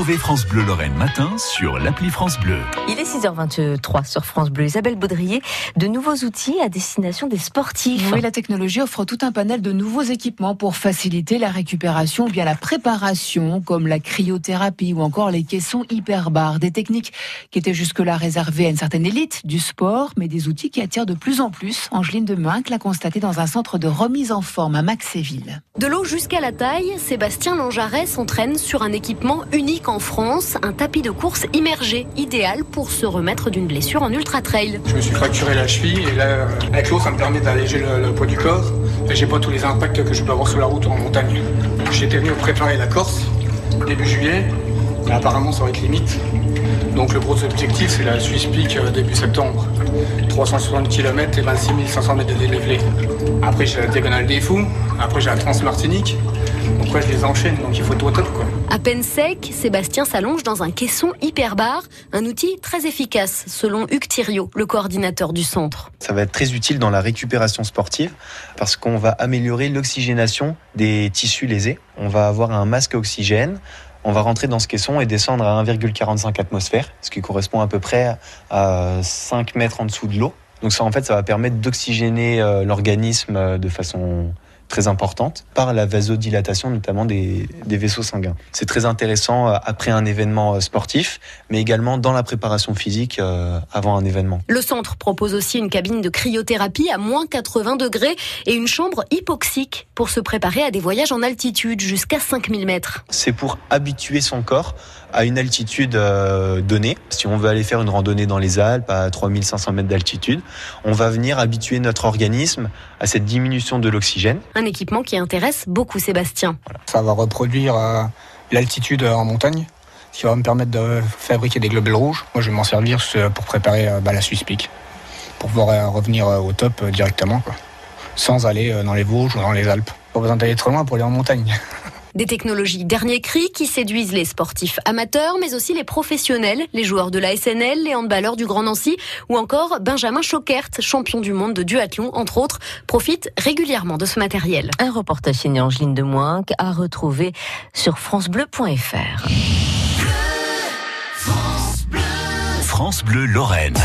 Retrouvez France Bleu Lorraine matin sur l'appli France Bleu. Il est 6h23 sur France Bleu. Isabelle Baudrier, de nouveaux outils à destination des sportifs. Oui, la technologie offre tout un panel de nouveaux équipements pour faciliter la récupération ou bien la préparation, comme la cryothérapie ou encore les caissons hyperbares. Des techniques qui étaient jusque-là réservées à une certaine élite du sport, mais des outils qui attirent de plus en plus. Angeline Deminck l'a constaté dans un centre de remise en forme à Maxéville. De l'eau jusqu'à la taille, Sébastien Langearet s'entraîne sur un équipement unique en France, un tapis de course immergé, idéal pour se remettre d'une blessure en ultra trail. Je me suis fracturé la cheville et là, avec l'eau, ça me permet d'alléger le, poids du corps et j'ai pas tous les impacts que je peux avoir sur la route ou en montagne. J'étais venu préparer la Corse début juillet, mais apparemment ça va être limite. Donc le gros objectif, c'est la Swiss Peak euh, début septembre. 360 km et 26 500 mètres de dénivelé. Après, j'ai la Diagonale des Fous. Après, j'ai la Transmartinique. Donc, ouais, je les enchaîne. Donc, il faut tout au top, quoi. À peine sec, Sébastien s'allonge dans un caisson hyperbar, un outil très efficace, selon Hugues Thiriot, le coordinateur du centre. Ça va être très utile dans la récupération sportive parce qu'on va améliorer l'oxygénation des tissus lésés. On va avoir un masque oxygène on va rentrer dans ce caisson et descendre à 1,45 atmosphères, ce qui correspond à peu près à 5 mètres en dessous de l'eau. Donc ça, en fait, ça va permettre d'oxygéner l'organisme de façon très importante par la vasodilatation notamment des, des vaisseaux sanguins. C'est très intéressant après un événement sportif, mais également dans la préparation physique euh, avant un événement. Le centre propose aussi une cabine de cryothérapie à moins 80 degrés et une chambre hypoxique pour se préparer à des voyages en altitude jusqu'à 5000 mètres. C'est pour habituer son corps à une altitude euh, donnée. Si on veut aller faire une randonnée dans les Alpes à 3500 mètres d'altitude, on va venir habituer notre organisme à cette diminution de l'oxygène. Un équipement qui intéresse beaucoup Sébastien. Voilà. Ça va reproduire euh, l'altitude en montagne, ce qui va me permettre de fabriquer des globules rouges. Moi, je vais m'en servir pour préparer euh, bah, la Swiss Peak, pour pouvoir revenir au top directement, quoi. sans aller dans les Vosges ou dans les Alpes. Pas besoin d'aller trop loin pour aller en montagne. Des technologies dernier cri qui séduisent les sportifs amateurs, mais aussi les professionnels, les joueurs de la SNL, les handballeurs du Grand Nancy, ou encore Benjamin Choquert, champion du monde de duathlon, entre autres, profite régulièrement de ce matériel. Un reportage signé Angeline de Moinck à retrouver sur francebleu.fr. France Bleu Lorraine.